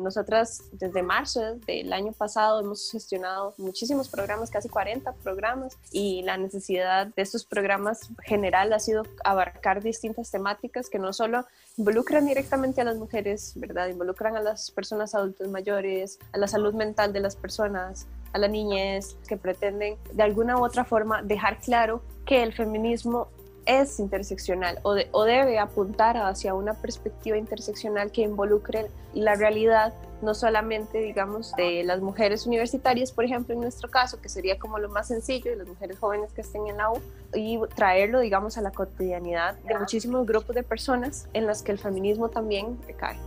Nosotras desde marzo del año pasado hemos gestionado muchísimos programas, casi 40 programas, y la necesidad de estos programas general ha sido abarcar distintas temáticas que no solo involucran directamente a las mujeres, ¿verdad? Involucran a las personas adultas mayores, a la salud mental de las personas, a la niñez, que pretenden de alguna u otra forma dejar claro que el feminismo es interseccional o, o, debe apuntar hacia una perspectiva interseccional que involucre la realidad no solamente, digamos, de las mujeres universitarias, por ejemplo, en nuestro caso, que sería como lo más sencillo, de las mujeres jóvenes que estén en la U, y traerlo, digamos, a la cotidianidad de muchísimos grupos de personas en las que el feminismo también recae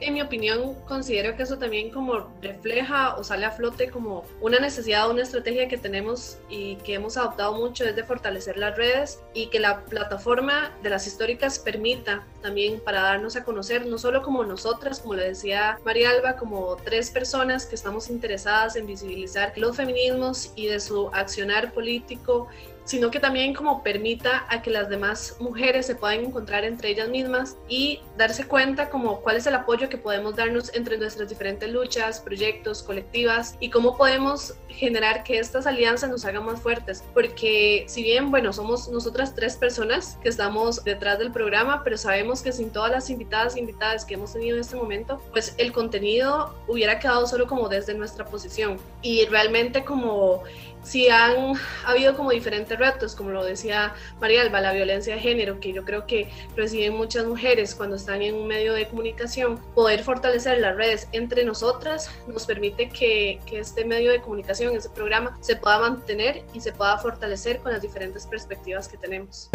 en mi opinión, considero que eso también como refleja o sale a flote como una necesidad, una estrategia que tenemos y que hemos adoptado mucho es de fortalecer las redes y que la plataforma de las históricas permita también para darnos a conocer, no solo como nosotras, como le decía María Alba, como tres personas que estamos interesadas en visibilizar los feminismos y de su accionar político sino que también como permita a que las demás mujeres se puedan encontrar entre ellas mismas y darse cuenta como cuál es el apoyo que podemos darnos entre nuestras diferentes luchas, proyectos, colectivas y cómo podemos generar que estas alianzas nos hagan más fuertes. Porque si bien, bueno, somos nosotras tres personas que estamos detrás del programa, pero sabemos que sin todas las invitadas e invitadas que hemos tenido en este momento, pues el contenido hubiera quedado solo como desde nuestra posición. Y realmente como si han habido como diferentes retos, como lo decía María Alba, la violencia de género, que yo creo que reciben muchas mujeres cuando están en un medio de comunicación, poder fortalecer las redes entre nosotras nos permite que, que este medio de comunicación, este programa, se pueda mantener y se pueda fortalecer con las diferentes perspectivas que tenemos.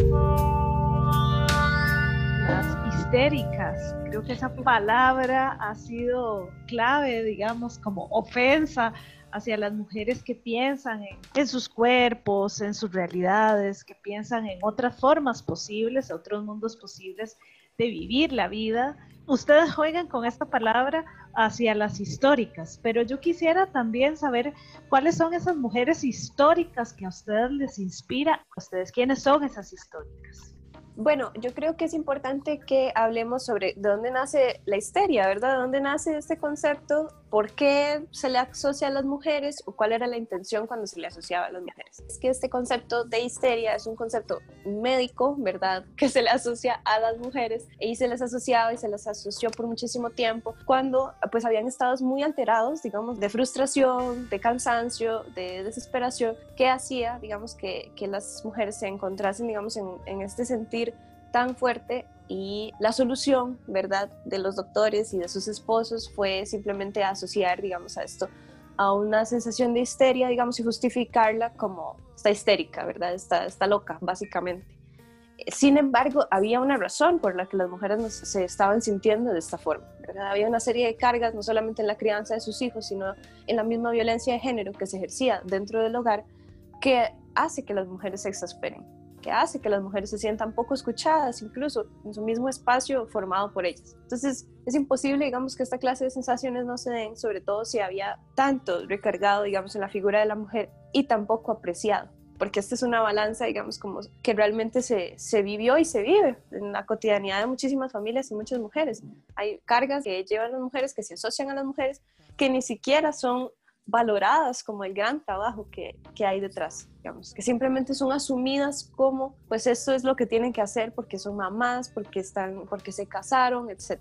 Histéricas, creo que esa palabra ha sido clave, digamos, como ofensa hacia las mujeres que piensan en, sus cuerpos, en sus realidades, que piensan en otras formas posibles, otros mundos posibles de vivir la vida. Ustedes juegan con esta palabra hacia las históricas, pero yo quisiera también saber cuáles son esas mujeres históricas que a ustedes les inspira, a ustedes quiénes son esas históricas. Bueno, yo creo que es importante que hablemos sobre de dónde nace la histeria, ¿verdad? ¿De dónde nace este concepto? ¿Por qué se le asocia a las mujeres o cuál era la intención cuando se le asociaba a las mujeres? Es que este concepto de histeria es un concepto médico, ¿verdad? Que se le asocia a las mujeres y se les asociaba y se les asoció por muchísimo tiempo cuando pues habían estados muy alterados, digamos, de frustración, de cansancio, de desesperación, que hacía, digamos, que, que las mujeres se encontrasen, digamos, en, en este sentido tan fuerte y la solución, ¿verdad?, de los doctores y de sus esposos fue simplemente asociar, digamos, a esto a una sensación de histeria, digamos, y justificarla como está histérica, ¿verdad? Está, está loca, básicamente. Sin embargo, había una razón por la que las mujeres se estaban sintiendo de esta forma. Había una serie de cargas, no solamente en la crianza de sus hijos, sino en la misma violencia de género que se ejercía dentro del hogar, que hace que las mujeres se exasperen que hace que las mujeres se sientan poco escuchadas, incluso en su mismo espacio formado por ellas. Entonces, es imposible, digamos, que esta clase de sensaciones no se den, sobre todo si había tanto recargado, digamos, en la figura de la mujer y tampoco apreciado, porque esta es una balanza, digamos, como que realmente se, se vivió y se vive en la cotidianidad de muchísimas familias y muchas mujeres. Hay cargas que llevan las mujeres, que se asocian a las mujeres, que ni siquiera son valoradas como el gran trabajo que, que, hay detrás, digamos, que simplemente son asumidas como, pues esto es lo que tienen que hacer porque son mamás, porque, están, porque se casaron, etc.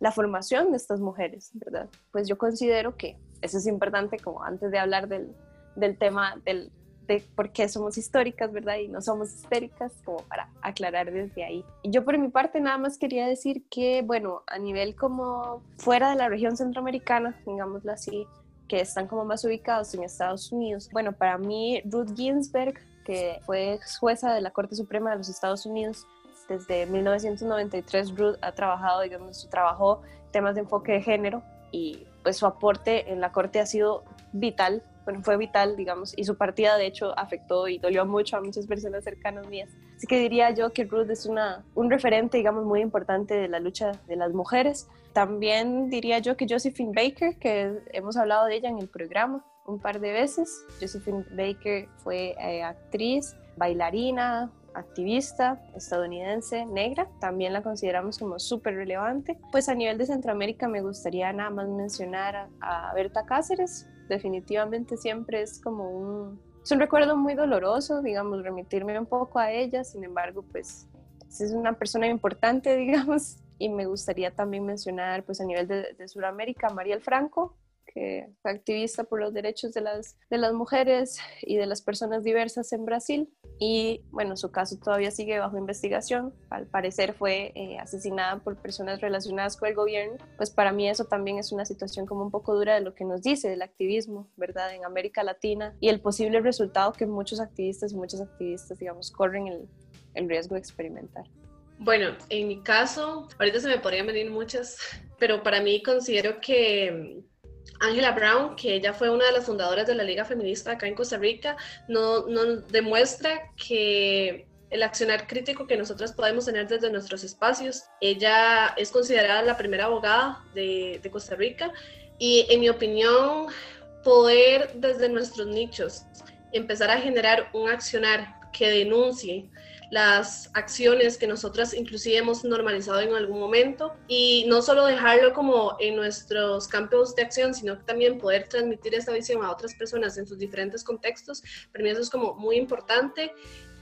La formación de estas mujeres, ¿verdad? Pues yo considero que eso es importante como antes de hablar del, del tema del, de por qué somos históricas, ¿verdad? Y no somos histéricas, como para aclarar desde ahí. Y yo por mi parte nada más quería decir que, bueno, a nivel como fuera de la región centroamericana, digámoslo así, que están como más ubicados en Estados Unidos. Bueno, para mí Ruth Ginsburg, que fue jueza de la Corte Suprema de los Estados Unidos, desde 1993 Ruth ha trabajado, digamos, su trabajo temas de enfoque de género y pues su aporte en la Corte ha sido vital, bueno, fue vital, digamos, y su partida de hecho afectó y dolió mucho a muchas personas cercanas mías. Así que diría yo que Ruth es una, un referente, digamos, muy importante de la lucha de las mujeres también diría yo que Josephine Baker, que hemos hablado de ella en el programa un par de veces. Josephine Baker fue eh, actriz, bailarina, activista estadounidense negra, también la consideramos como súper relevante. Pues a nivel de Centroamérica me gustaría nada más mencionar a, Berta Cáceres, definitivamente siempre es como un, es un recuerdo muy doloroso, digamos, remitirme un poco a ella, sin embargo, pues es una persona importante, digamos, y me gustaría también mencionar, pues a nivel de, de Sudamérica, Mariel Franco, que activista por los derechos de las, de las mujeres y de las personas diversas en Brasil. Y bueno, su caso todavía sigue bajo investigación. Al parecer fue eh, asesinada por personas relacionadas con el gobierno. Pues para mí eso también es una situación como un poco dura de lo que nos dice del activismo, ¿verdad? En América Latina y el posible resultado que muchos activistas y muchas activistas, digamos, corren el, el riesgo de experimentar. Bueno, en mi caso, ahorita se me podrían venir muchas, pero para mí considero que Angela Brown, que ella fue una de las fundadoras de la Liga Feminista acá en Costa Rica, nos no demuestra que el accionar crítico que nosotros podemos tener desde nuestros espacios. Ella es considerada la primera abogada de, de Costa Rica y en mi opinión, poder desde nuestros nichos empezar a generar un accionar que denuncie las acciones que nosotras inclusive hemos normalizado en algún momento y no solo dejarlo como en nuestros campos de acción, sino también poder transmitir esta visión a otras personas en sus diferentes contextos. Para mí eso es como muy importante.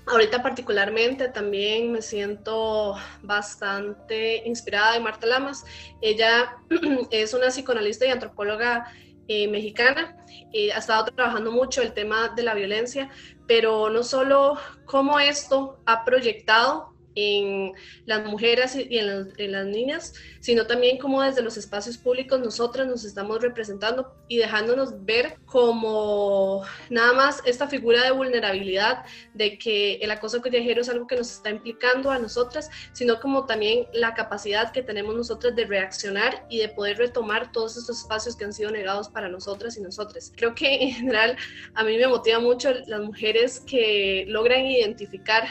Ahorita particularmente también me siento bastante inspirada en Marta Lamas. Ella es una psicoanalista y antropóloga eh, mexicana. Eh, ha estado trabajando mucho el tema de la violencia, pero no solo cómo esto ha proyectado en las mujeres y en las, niñas, sino también cómo desde los espacios públicos nosotras nos estamos representando y dejándonos ver como nada más esta figura de vulnerabilidad, de que el acoso callejero es algo que nos está implicando a nosotras, sino como también la capacidad que tenemos nosotras de reaccionar y de poder retomar todos estos espacios que han sido negados para nosotras y nosotros. Creo que en general a mí me motiva mucho las mujeres que logran identificar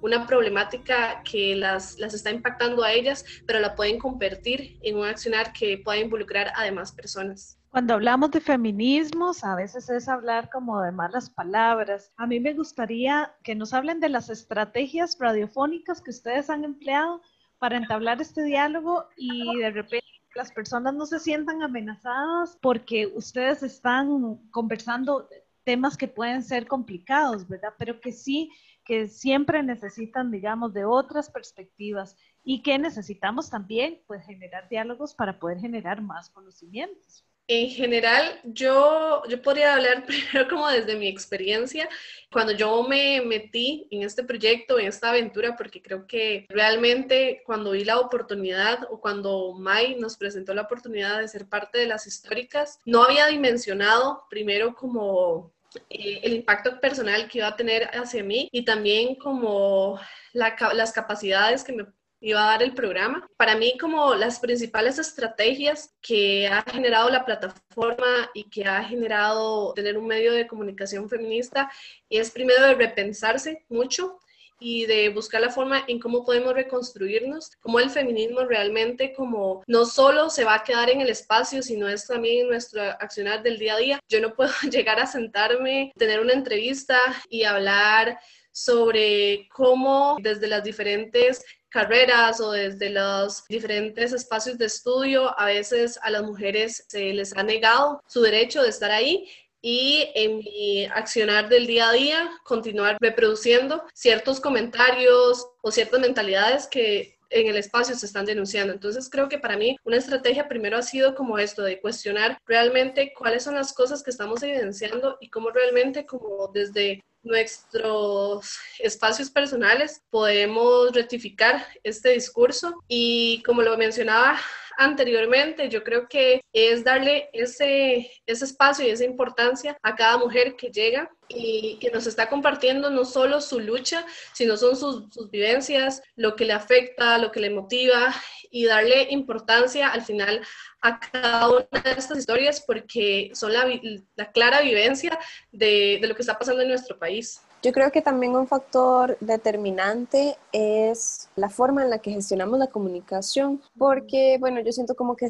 una problemática que las, las está impactando a ellas, pero la pueden convertir en un accionar que pueda involucrar a demás personas. Cuando hablamos de feminismos, a veces es hablar como de malas palabras. A mí me gustaría que nos hablen de las estrategias radiofónicas que ustedes han empleado para entablar este diálogo y de repente las personas no se sientan amenazadas porque ustedes están conversando temas que pueden ser complicados, ¿verdad? Pero que sí que siempre necesitan, digamos, de otras perspectivas y que necesitamos también, pues, generar diálogos para poder generar más conocimientos. En general, yo, yo podría hablar primero como desde mi experiencia, cuando yo me metí en este proyecto, en esta aventura, porque creo que realmente cuando vi la oportunidad o cuando Mai nos presentó la oportunidad de ser parte de las históricas, no había dimensionado primero como eh, el impacto personal que iba a tener hacia mí y también como las capacidades que me iba a dar el programa. Para mí, como las principales estrategias que ha generado la plataforma y que ha generado tener un medio de comunicación feminista es primero de repensarse mucho y de buscar la forma en cómo podemos reconstruirnos, cómo el feminismo realmente como no solo se va a quedar en el espacio, sino es también nuestro accionar del día a día. Yo no puedo llegar a sentarme, tener una entrevista y hablar sobre cómo desde las diferentes carreras o desde los diferentes espacios de estudio, a veces a las mujeres se les ha negado su derecho de estar ahí y en mi accionar del día a día continuar reproduciendo ciertos comentarios o ciertas mentalidades que en el espacio se están denunciando. Entonces creo que para mí una estrategia primero ha sido como esto, de cuestionar realmente cuáles son las cosas que estamos evidenciando y cómo realmente como desde nuestros espacios personales podemos rectificar este discurso y como lo mencionaba anteriormente, yo creo que es darle ese, ese espacio y esa importancia a cada mujer que llega y que nos está compartiendo no solo su lucha, sino son sus, vivencias, lo que le afecta, lo que le motiva y darle importancia al final a cada una de estas historias porque son la, la clara vivencia de, de, lo que está pasando en nuestro país. Yo creo que también un factor determinante es la forma en la que gestionamos la comunicación, porque, bueno, yo siento como que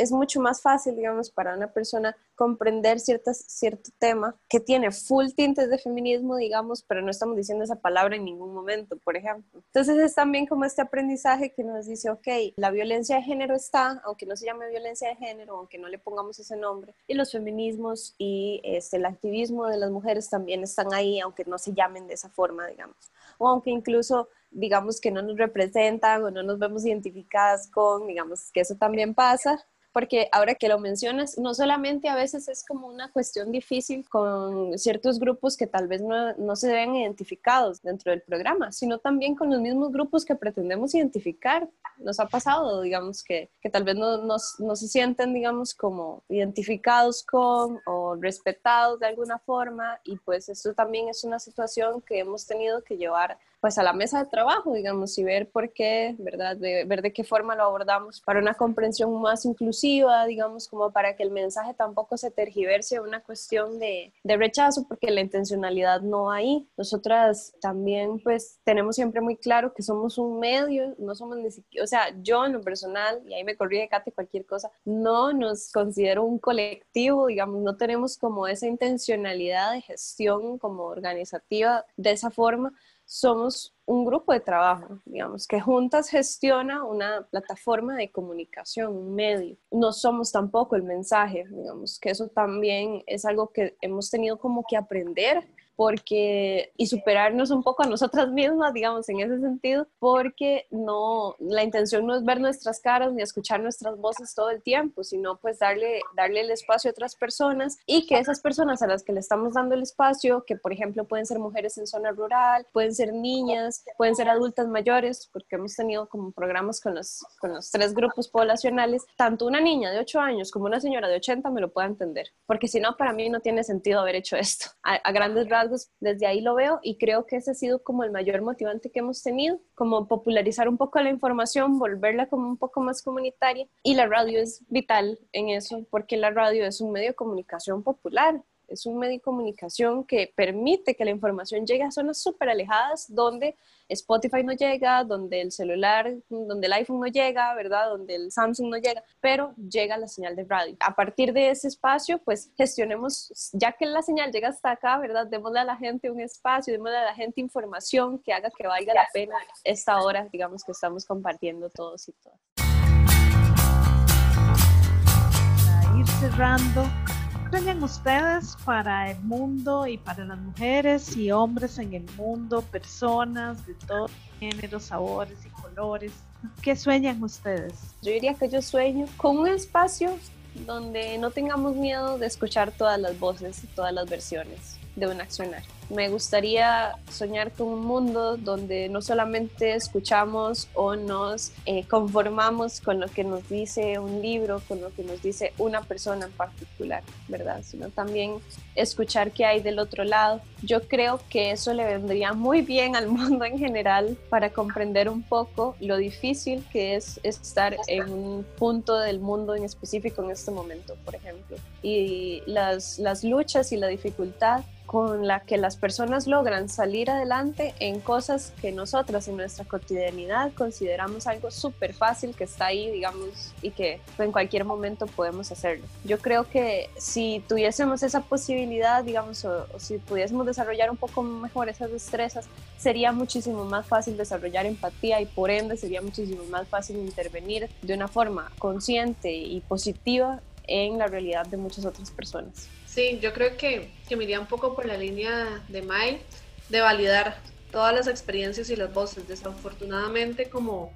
es mucho más fácil, digamos, para una persona comprender ciertas, cierto tema que tiene full tintes de feminismo, digamos, pero no estamos diciendo esa palabra en ningún momento, por ejemplo. Entonces es también como este aprendizaje que nos dice, ok, la violencia de género está, aunque no se llame violencia de género, aunque no le pongamos ese nombre, y los feminismos y este, el activismo de las mujeres también están ahí, aunque no se llamen de esa forma, digamos. O aunque incluso digamos que no nos representan o no nos vemos identificadas con, digamos que eso también pasa, porque ahora que lo mencionas, no solamente a veces es como una cuestión difícil con ciertos grupos que tal vez no, no se ven identificados dentro del programa, sino también con los mismos grupos que pretendemos identificar. Nos ha pasado, digamos, que, que tal vez no, no, no se sienten, digamos, como identificados con o respetados de alguna forma y pues esto también es una situación que hemos tenido que llevar pues a la mesa de trabajo, digamos, y ver por qué, ¿verdad? De, ver de qué forma lo abordamos para una comprensión más inclusiva, digamos, como para que el mensaje tampoco se tergiverse a una cuestión de, de rechazo, porque la intencionalidad no hay. Nosotras también, pues, tenemos siempre muy claro que somos un medio, no somos ni siquiera, o sea, yo en lo personal, y ahí me corrí de Kate cualquier cosa, no nos considero un colectivo, digamos, no tenemos como esa intencionalidad de gestión como organizativa de esa forma, somos un grupo de trabajo, digamos, que juntas gestiona una plataforma de comunicación, un medio. No somos tampoco el mensaje, digamos, que eso también es algo que hemos tenido como que aprender porque y superarnos un poco a nosotras mismas, digamos, en ese sentido, porque no la intención no es ver nuestras caras ni escuchar nuestras voces todo el tiempo, sino pues darle darle el espacio a otras personas y que esas personas a las que le estamos dando el espacio, que por ejemplo pueden ser mujeres en zona rural, pueden ser niñas, pueden ser adultas mayores, porque hemos tenido como programas con los con los tres grupos poblacionales, tanto una niña de 8 años como una señora de 80 me lo pueda entender, porque si no para mí no tiene sentido haber hecho esto. A, a grandes rasgos desde ahí lo veo y creo que ese ha sido como el mayor motivante que hemos tenido, como popularizar un poco la información, volverla como un poco más comunitaria y la radio es vital en eso porque la radio es un medio de comunicación popular es un medio de comunicación que permite que la información llegue a zonas súper alejadas donde Spotify no llega, donde el celular, donde el iPhone no llega, ¿verdad? Donde el Samsung no llega, pero llega la señal de radio. A partir de ese espacio, pues gestionemos, ya que la señal llega hasta acá, ¿verdad? Démosle a la gente un espacio, démosle a la gente información que haga que valga la pena esta hora, digamos, que estamos compartiendo todos y todas. Ir cerrando, sueñan ustedes para el mundo y para las mujeres y hombres en el mundo, personas de todos géneros, sabores y colores? ¿Qué sueñan ustedes? Yo diría que yo sueño con un espacio donde no tengamos miedo de escuchar todas las voces y todas las versiones de un accionar. Me gustaría soñar con un mundo donde no solamente escuchamos o nos eh, conformamos con lo que nos dice un libro, con lo que nos dice una persona en particular, ¿verdad? Sino también escuchar qué hay del otro lado. Yo creo que eso le vendría muy bien al mundo en general para comprender un poco lo difícil que es estar en un punto del mundo en específico en este momento, por ejemplo. Y las, las luchas y la dificultad con la que las personas logran salir adelante en cosas que nosotras en nuestra cotidianidad consideramos algo súper fácil que está ahí, digamos, y que en cualquier momento podemos hacerlo. Yo creo que si tuviésemos esa posibilidad, digamos, o, si pudiésemos desarrollar un poco mejor esas destrezas, sería muchísimo más fácil desarrollar empatía y por ende sería muchísimo más fácil intervenir de una forma consciente y positiva en la realidad de muchas otras personas. Sí, yo creo que, que me iría un poco por la línea de Mai, de validar todas las experiencias y las voces. Desafortunadamente, como,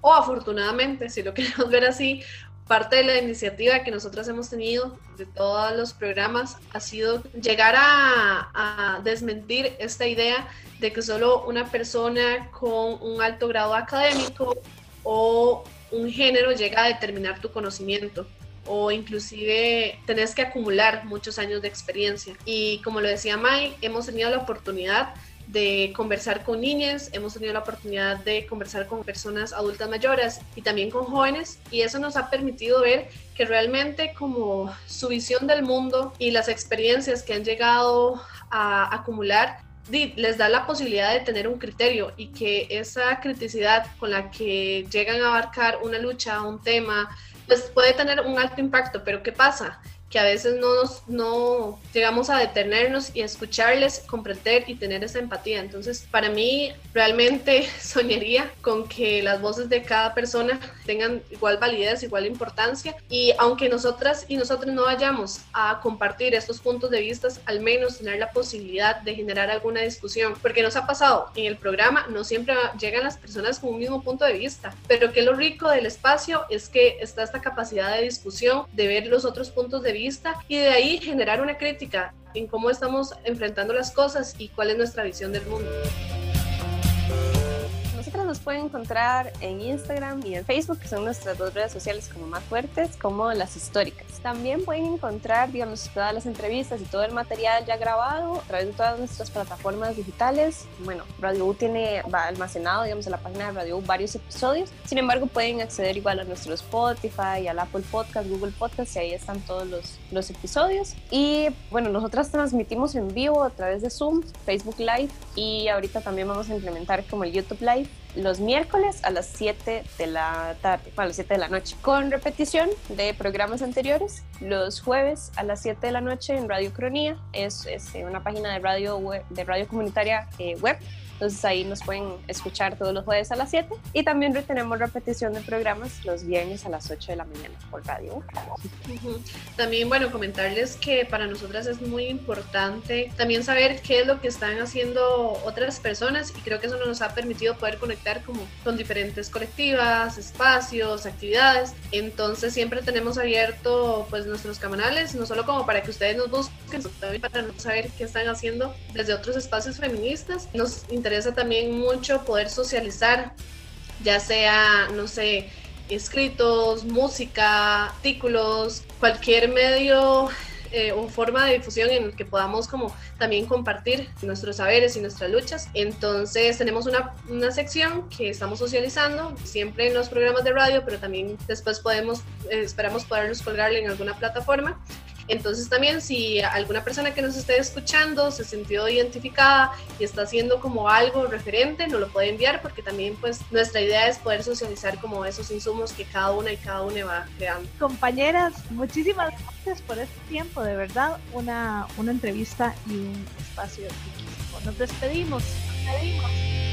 o afortunadamente, si lo queremos ver así, parte de la iniciativa que nosotros hemos tenido de todos los programas ha sido llegar a, a, desmentir esta idea de que solo una persona con un alto grado académico o un género llega a determinar tu conocimiento o inclusive tenés que acumular muchos años de experiencia. Y como lo decía Mai, hemos tenido la oportunidad de conversar con niñas, hemos tenido la oportunidad de conversar con personas adultas mayores y también con jóvenes y eso nos ha permitido ver que realmente como su visión del mundo y las experiencias que han llegado a acumular les da la posibilidad de tener un criterio y que esa criticidad con la que llegan a abarcar una lucha, un tema, pues puede tener un alto impacto, pero ¿qué pasa? Que a veces no, nos, no llegamos a detenernos y escucharles, comprender y tener esa empatía. Entonces, para mí, realmente soñaría con que las voces de cada persona tengan igual validez, igual importancia. Y aunque nosotras y nosotros no vayamos a compartir estos puntos de vista, al menos tener la posibilidad de generar alguna discusión. Porque nos ha pasado en el programa, no siempre llegan las personas con un mismo punto de vista. Pero que lo rico del espacio es que está esta capacidad de discusión, de ver los otros puntos de vista y de ahí generar una crítica en cómo estamos enfrentando las cosas y cuál es nuestra visión del mundo nos pueden encontrar en Instagram y en Facebook, que son nuestras dos redes sociales como más fuertes, como las históricas. También pueden encontrar, digamos, todas las entrevistas y todo el material ya grabado a través de todas nuestras plataformas digitales. Bueno, Radio U tiene va almacenado, digamos, en la página de Radio U varios episodios. Sin embargo, pueden acceder igual a nuestro Spotify, al Apple Podcast, Google Podcast, y ahí están todos los, los episodios. Y bueno, nosotras transmitimos en vivo a través de Zoom, Facebook Live y ahorita también vamos a implementar como el YouTube Live los miércoles a las 7 de la tarde, a las 7 de la noche, con repetición de programas anteriores, los jueves a las 7 de la noche en Radio Cronía, es, es una página de radio, de radio comunitaria eh, web entonces ahí nos pueden escuchar todos los jueves a las 7 y también tenemos repetición de programas los viernes a las 8 de la mañana por radio. También, bueno, comentarles que para nosotras es muy importante también saber qué es lo que están haciendo otras personas y creo que eso nos ha permitido poder conectar como con diferentes colectivas, espacios, actividades. Entonces siempre tenemos abierto pues nuestros canales, no solo como para que ustedes nos busquen, sino también para saber qué están haciendo desde otros espacios feministas. Nos interesa también mucho poder socializar, ya sea, no sé, escritos, música, artículos, cualquier medio eh, o forma de difusión en el que podamos como también compartir nuestros saberes y nuestras luchas. Entonces tenemos una, una sección que estamos socializando siempre en los programas de radio, pero también después podemos, eh, esperamos poderlos colgarle en alguna plataforma entonces también si alguna persona que nos esté escuchando se sintió identificada y está haciendo como algo referente, nos lo puede enviar porque también pues nuestra idea es poder socializar como esos insumos que cada una y cada una va creando. Compañeras, muchísimas gracias por este tiempo, de verdad, una, una entrevista y un espacio. Nos despedimos. Nos despedimos.